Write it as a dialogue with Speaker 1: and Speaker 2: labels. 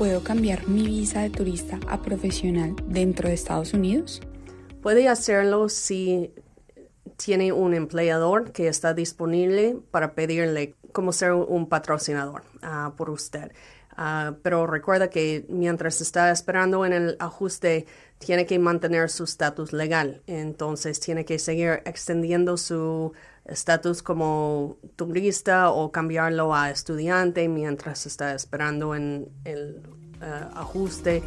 Speaker 1: ¿puedo cambiar mi visa de turista a profesional dentro de Estados Unidos?
Speaker 2: Puede hacerlo si tiene un empleador que está disponible para pedirle como ser un patrocinador ah, por usted. Ah, pero recuerda que mientras está esperando en el ajuste, tiene que mantener su estatus legal. Entonces, tiene que seguir extendiendo su estatus como turista o cambiarlo a estudiante mientras está esperando en el ah, ajuste